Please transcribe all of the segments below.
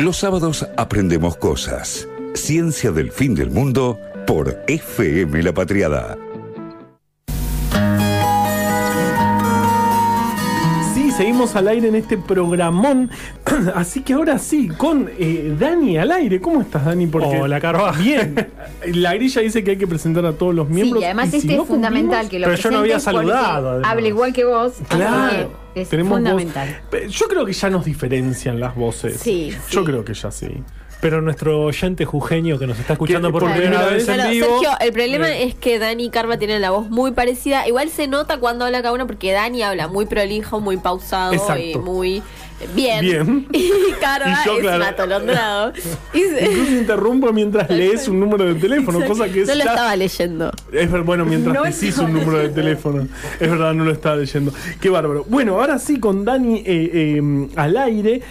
Los sábados aprendemos cosas. Ciencia del fin del mundo por FM La Patriada. Seguimos al aire en este programón. Así que ahora sí, con eh, Dani al aire. ¿Cómo estás, Dani? Porque Hola, Carva. Bien. La grilla dice que hay que presentar a todos los miembros. Sí, y además si este no es fundamental que lo Pero yo no había saludado. Habla igual que vos. así Claro. que es tenemos fundamental. Yo creo que ya nos diferencian las voces. Sí, Yo sí. creo que ya sí. Pero nuestro oyente jujeño que nos está escuchando por primera vez en vivo. Sergio, el problema Eh. es que Dani y Karma tienen la voz muy parecida. Igual se nota cuando habla cada uno porque Dani habla muy prolijo, muy pausado y muy bien. Bien. Y Karma Y yo, es claro. atolondrado. Incluso interrumpo mientras lees un número de teléfono, cosa que es no lo ya- estaba leyendo. Es ver- bueno, mientras No decís un número de teléfono. Es verdad, no lo estaba leyendo. Qué bárbaro. Bueno, ahora sí, con Dani eh, eh, al aire.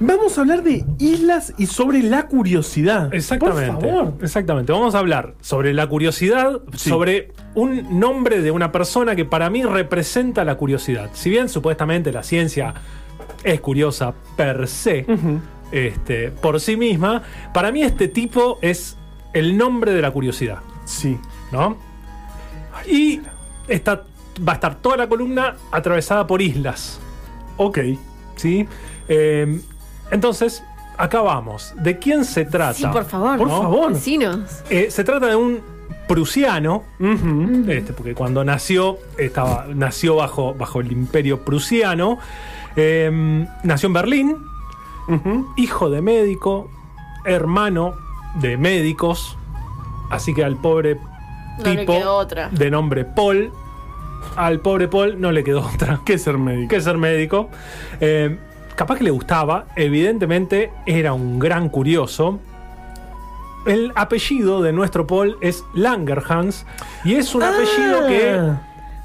Vamos a hablar de islas y sobre la curiosidad. Exactamente. Por favor. Exactamente. Vamos a hablar sobre la curiosidad, Sí. sobre un nombre de una persona que para mí representa la curiosidad. Si bien supuestamente la ciencia es curiosa per se, este, por sí misma, para mí este tipo es el nombre de la curiosidad. Sí. ¿no? Y está, va a estar toda la columna atravesada por islas, Ok. ¿sí? Eh, entonces, acá vamos. ¿De quién se trata? Sí, por favor. Por ¿no? favor. Eh, se trata de un prusiano, este, porque cuando nació, estaba, nació bajo, bajo el imperio prusiano. Eh, nació en Berlín, hijo de médico, hermano de médicos, así que al pobre No le tipo quedó otra. de nombre Paul, al pobre Paul no le quedó otra que ser médico. Eh, capaz que le gustaba, evidentemente era un gran curioso. El apellido de nuestro Paul es Langerhans y es un apellido que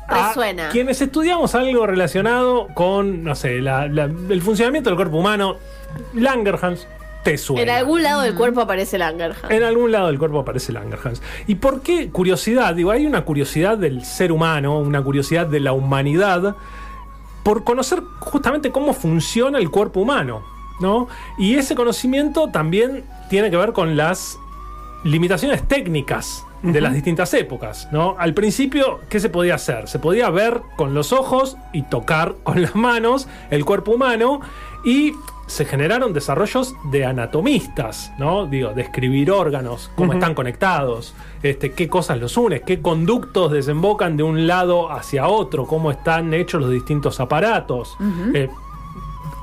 Resuena. quienes estudiamos algo relacionado con, no sé, la- la- el funcionamiento del cuerpo humano, Langerhans te suena. En algún lado del cuerpo aparece Langerhans. En algún lado del cuerpo aparece Langerhans. ¿Y por qué curiosidad? Digo, hay una curiosidad del ser humano, una curiosidad de la humanidad, por conocer justamente cómo funciona el cuerpo humano, ¿no? Y ese conocimiento también tiene que ver con las limitaciones técnicas de las distintas épocas, ¿no? Al principio, ¿qué se podía hacer? Se podía ver con los ojos y tocar con las manos el cuerpo humano y se generaron desarrollos de anatomistas, ¿no? Digo, de escribir órganos, cómo están conectados, este, qué cosas los unen, qué conductos desembocan de un lado hacia otro, cómo están hechos los distintos aparatos. Eh,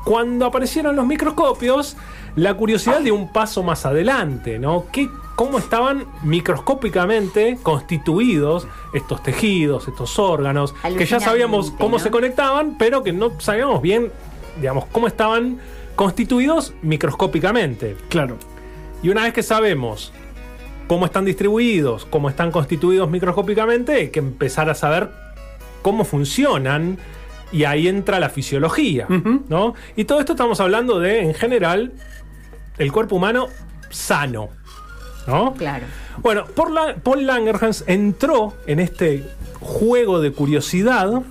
cuando aparecieron los microscopios, la curiosidad de un paso más adelante, ¿no? ¿Qué, ¿Cómo estaban microscópicamente constituidos estos tejidos, estos órganos? Que ya sabíamos cómo ¿no? se conectaban, pero que no sabíamos bien, digamos, cómo estaban constituidos microscópicamente. Claro. Y una vez que sabemos cómo están distribuidos, cómo están constituidos microscópicamente, hay que empezar a saber cómo funcionan y ahí entra la fisiología. ¿no? Y todo esto estamos hablando de, en general, el cuerpo humano sano, ¿no? Claro. Bueno, por la- Paul Langerhans entró en este juego de curiosidad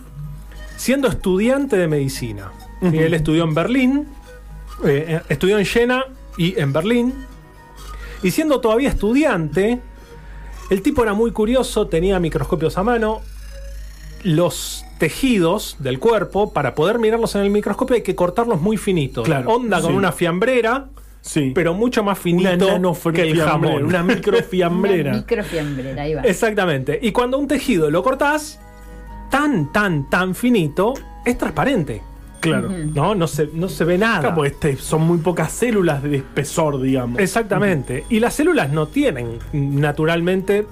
siendo estudiante de medicina. Y Él estudió en Berlín, eh, estudió en Jena y en Berlín. Y siendo todavía estudiante, el tipo era muy curioso, tenía microscopios a mano. Los tejidos del cuerpo, para poder mirarlos en el microscopio, hay que cortarlos muy finitos. Claro, Onda con sí. una fiambrera, Sí. pero mucho más una finito que el jamón. Una microfiambrera. Una microfiambrera, ahí va. Exactamente. Y cuando un tejido lo cortás, tan, tan, tan finito, es transparente. claro. ¿No? No se, no se ve nada. Claro, este, son muy pocas células de espesor, digamos. Exactamente. Y las células no tienen, naturalmente,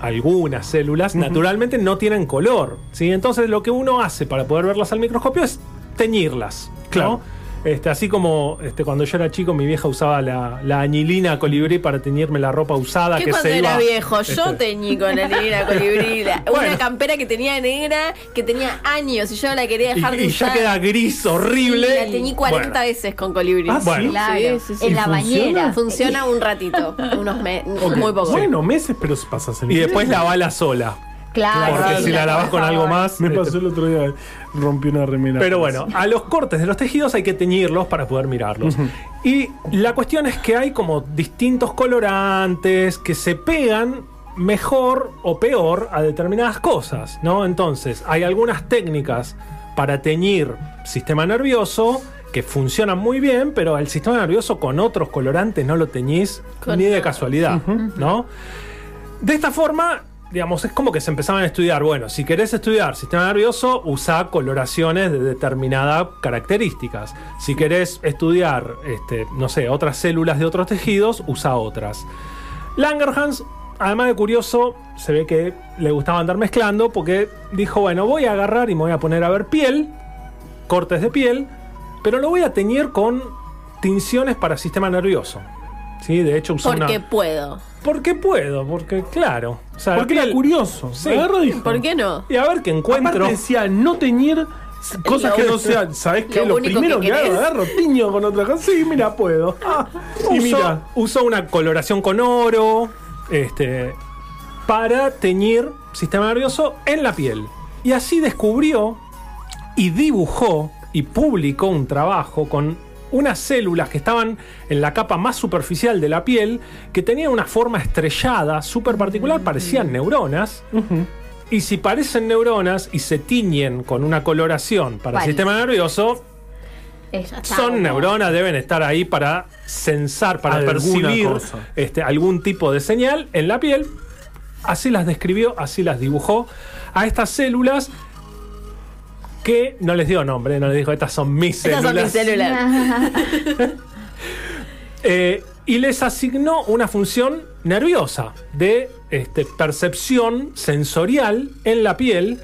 algunas células, naturalmente no tienen color. ¿sí? Entonces lo que uno hace para poder verlas al microscopio es teñirlas. ¿no? Este, así como este, cuando yo era chico, mi vieja usaba la, la añilina colibrí para teñirme la ropa usada. ¿Qué que cuando se era iba, viejo? este, Yo teñí con la negra colibrí. la- Bueno. Una campera que tenía negra, que tenía años y yo la quería dejar y, de y ya usar. queda gris, horrible. Sí, la teñí 40 Bueno. veces con colibrí. Ah. Bueno. Claro. Sí, sí, sí. En la ¿Y funciona? bañera. Funciona un ratito, unos me- Ok. muy poco. Bueno, meses, pero se pasa Y después la bala sola. Claro. Porque sí, si la lavas con algo más. Me este, pasó el otro día, rompí una remera. Pero bueno, a los cortes de los tejidos hay que teñirlos para poder mirarlos. Y la cuestión es que hay como distintos colorantes que se pegan mejor o peor a determinadas cosas, ¿no? Entonces, hay algunas técnicas para teñir sistema nervioso que funcionan muy bien, pero el sistema nervioso con otros colorantes no lo teñís Con ni de casualidad, ¿no? De esta forma, digamos, es como que se empezaban a estudiar. Bueno, si querés estudiar sistema nervioso, usa coloraciones de determinadas características. Si querés estudiar, este, no sé, otras células de otros tejidos, usa otras. Langerhans, además de curioso, se ve que le gustaba andar mezclando porque dijo, bueno, voy a agarrar y me voy a poner a ver piel, cortes de piel, pero lo voy a teñir con tinciones para sistema nervioso. Sí, de hecho usó Porque una... puedo. Porque puedo, porque claro. O sea, Porque era curioso. Sí. Y dijo. ¿Por qué no? Y a ver qué encuentro. Aparte decía no teñir cosas Lo- que no sean. ¿Sabes qué? lo primero que que, hago, agarro tiño con otra cosa. Sí, mira, puedo. Ah, y mira. usó una coloración con oro este, para teñir sistema nervioso en la piel. Y así descubrió y dibujó y publicó un trabajo con unas células que estaban en la capa más superficial de la piel, que tenían una forma estrellada, súper particular, parecían neuronas. Y si parecen neuronas y se tiñen con una coloración para el sistema nervioso, son neuronas, deben estar ahí para censar, para Alguna percibir este, algún tipo de señal en la piel. Así las describió, así las dibujó a estas células que no les dio nombre, no les dijo, estas son mis Estas son células. mis células. Eh, y les asignó una función nerviosa de este, percepción sensorial en la piel.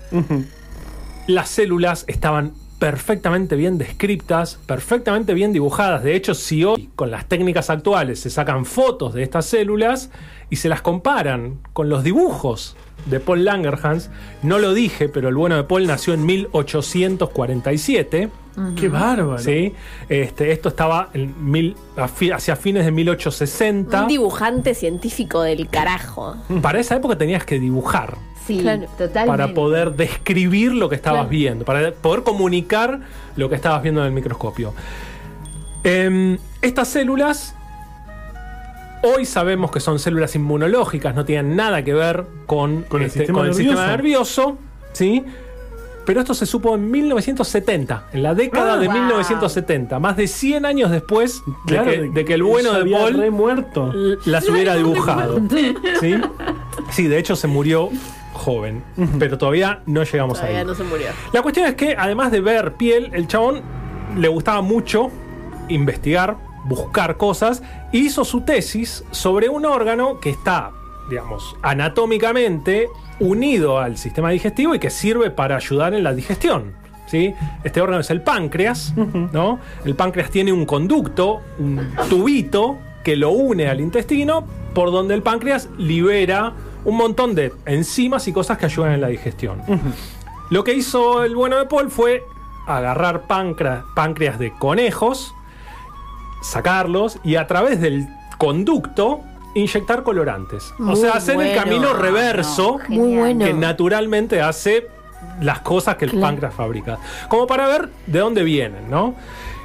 Las células estaban perfectamente bien descriptas, perfectamente bien dibujadas. De hecho, si hoy con las técnicas actuales se sacan fotos de estas células y se las comparan con los dibujos de Paul Langerhans, no lo dije, pero el bueno de Paul nació en 1847. Qué bárbaro. ¿sí? Este, esto estaba en mil, hacia fines de 1860. Un dibujante científico del carajo. Para esa época tenías que dibujar Sí, Claro. totalmente. para poder describir lo que estabas Claro. viendo, para poder comunicar lo que estabas viendo en el microscopio. Em, estas células, hoy sabemos que son células inmunológicas, no tienen nada que ver con, Con el este, sistema con el sistema nervioso. ¿sí? Pero esto se supo en 1970, en la década Ah, de wow. 1970, más de 100 años después de, Claro, que, de que el bueno de Paul muerto. las hubiera dibujado. ¿Sí? Sí, de hecho se murió joven, pero todavía no llegamos Todavía ahí. no se murió. La cuestión es que además de ver piel, el chabón le gustaba mucho investigar, buscar cosas, hizo su tesis sobre un órgano que está, digamos, anatómicamente unido al sistema digestivo y que sirve para ayudar en la digestión. ¿sí? Este órgano es el páncreas, ¿no? El páncreas tiene un conducto, un tubito que lo une al intestino, por donde el páncreas libera un montón de enzimas y cosas que ayudan en la digestión. Lo que hizo el bueno de Paul fue agarrar páncreas, páncreas de conejos, sacarlos y a través del conducto inyectar colorantes. o sea, hacer el camino reverso No, Muy bueno. que naturalmente hace las cosas que el Claro. páncreas fabrica. Como para ver de dónde vienen, ¿no?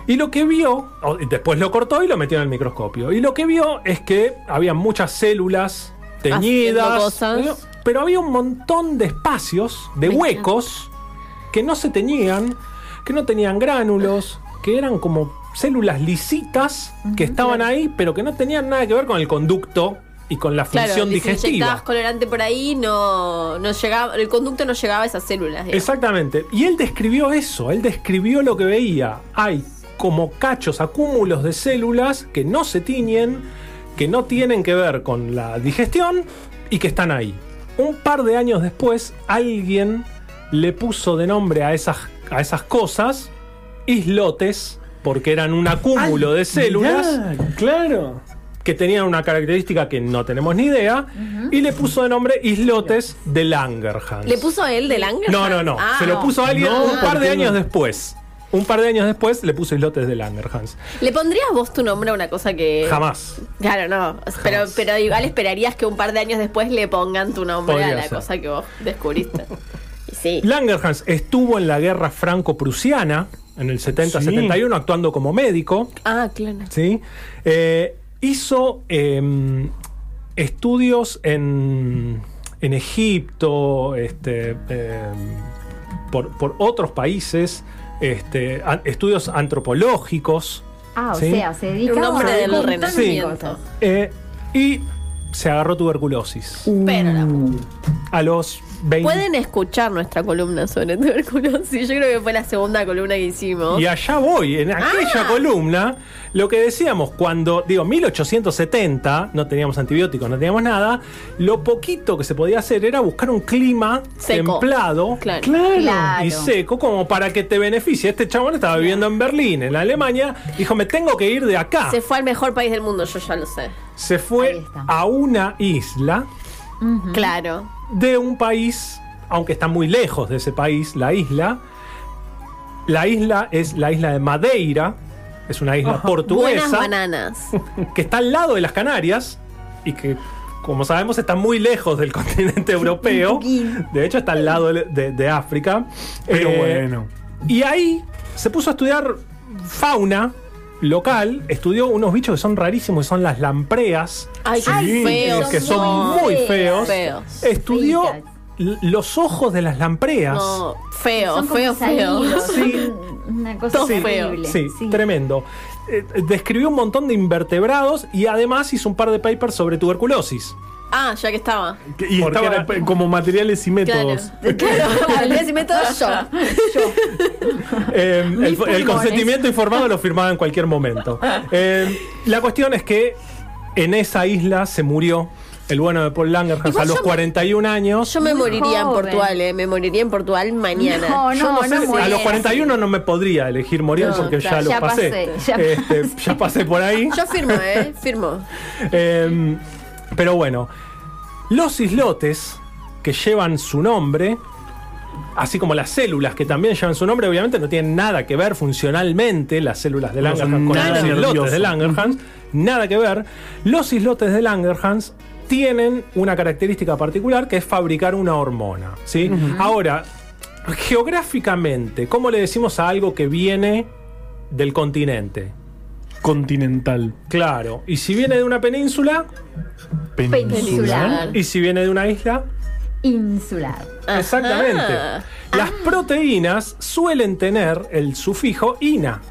Y lo que vio, después lo cortó y lo metió en el microscopio. Y lo que vio es que había muchas células teñidas, pero- había un montón de espacios, de huecos, que no se teñían, que no tenían gránulos, que eran como células lisitas que estaban ahí, pero que no tenían nada que ver con el conducto y con la función si digestiva. inyectabas colorante por ahí, no, no llegaba, el conducto no llegaba a esas células. digamos. Exactamente. Y él describió eso, él describió lo que veía. Hay como cachos, acúmulos de células que no se tiñen, que no tienen que ver con la digestión y que están ahí. Un par de años después, alguien le puso de nombre a esas, a esas cosas islotes, porque eran un acúmulo de células Mirá, claro. que tenían una característica que no tenemos ni idea, y le puso de nombre islotes de Langerhans. ¿Le puso a él de Langer? No, no, no. Ah, Se lo puso a alguien No, un par de años no. después. un par de años después le puso islotes de Langerhans. ¿Le pondrías vos tu nombre a una cosa que. Jamás. Claro, no. Pero, pero igual esperarías que un par de años después le pongan tu nombre Podría a la ser. cosa que vos descubriste. Y sí. Langerhans estuvo en la guerra franco-prusiana en el 70-71 actuando como médico. Ah, claro. ¿sí? Eh, hizo eh, estudios en, en Egipto, este, eh, por, por otros países, este, a- estudios antropológicos. Ah, o Sí. sea, se dedica Un hombre a del renacimiento. eh, y se agarró tuberculosis. Pero la A los 20. Pueden escuchar nuestra columna sobre tuberculosis. Yo creo que fue la segunda columna que hicimos. Y allá voy, en aquella Ah. columna, lo que decíamos cuando, digo, 1870, no teníamos antibióticos, no teníamos nada, lo poquito que se podía hacer era buscar un clima Seco. templado Claro. Claro. y seco como para que te beneficie. Este chabón estaba viviendo en Berlín, en Alemania, dijo, me tengo que ir de acá. Se fue al mejor país del mundo, yo ya lo sé. Se fue a una isla Claro. de un país, aunque está muy lejos de ese país, la isla. La isla es la isla de Madeira, es una isla Buenas portuguesa bananas. que está al lado de las Canarias y que, como sabemos, está muy lejos del continente europeo. De hecho, está al lado de, de- de África. Pero Eh, bueno. Y ahí se puso a estudiar fauna local, estudió unos bichos que son rarísimos, que son las lampreas. Ay, Sí, feos. que son muy feos. Feos. Estudió los ojos de las lampreas. No, feo, Son feo, feo. Sí. Una cosa Todo feo. horrible. Sí, tremendo. Eh, describió un montón de invertebrados y además hizo un par de papers sobre tuberculosis. Ah, ya que estaba. Que- Y Porque estaba era- como materiales y Claro. métodos. Claro. Les método yo. Eh, el, consentimiento informado lo firmaba en cualquier momento. Eh, la cuestión es que en esa isla se murió el bueno de Paul Langerhans a los yo- 41 años. Yo me Muy moriría en. Portugal, eh. Me moriría en Portugal mañana. No, Yo no, no, sé, no si- a los 41 no me podría elegir morir No, porque ya lo ya pasé. pasé, ya Este, pasé. ya pasé por ahí. Yo firmo, eh. Firmo. Eh, pero bueno, los islotes que llevan su nombre, así como las células que también llevan su nombre, obviamente no tienen nada que ver funcionalmente las células de No Langerhans con los islotes de Langerhans, nada que ver. Los islotes de Langerhans tienen una característica particular que es fabricar una hormona, ¿sí? Ahora, geográficamente, ¿cómo le decimos a algo que viene del continente? Continental. Claro, y si viene de una península, Peninsular. y si viene de una isla, Insular. exactamente. Ajá. Las proteínas suelen tener el sufijo ina.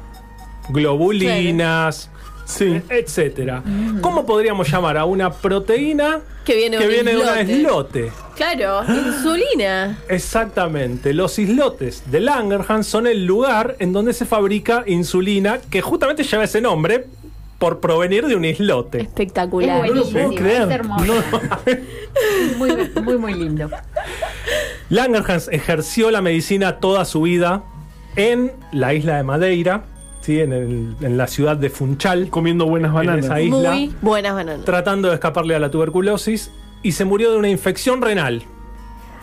Globulinas, Sí. etcétera. ¿Cómo podríamos llamar a una proteína Que viene, que un viene de una islote. Claro, insulina. Exactamente. Los islotes de Langerhans son el lugar en donde se fabrica insulina, que justamente lleva ese nombre por provenir de un islote. Es Espectacular. buenísimo, creer. es hermoso. Muy, muy, muy lindo. Langerhans ejerció la medicina toda su vida en la isla de Madeira, ¿sí? en, el- en la ciudad de Funchal, Comiendo buenas bananas. esa isla, Muy buenas bananas. tratando de escaparle a la tuberculosis y se murió de una infección renal.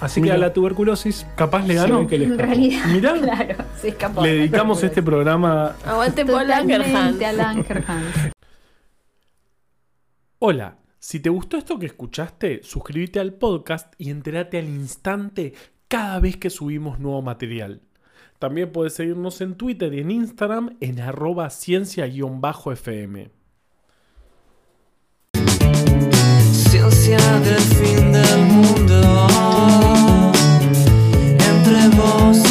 Así que Mira. a la tuberculosis Capaz le ganó. Sí, que le En realidad, Mirá. claro, se escapó. Le dedicamos este programa. Aguante Paul Langerhans. Totalmente a Langerhans. Hola, si te gustó esto que escuchaste, suscríbete al podcast y entérate al instante cada vez que subimos nuevo material. También puedes seguirnos en Twitter y en Instagram en arroba ciencia-fm. Ciencia del fin del mundo entre vos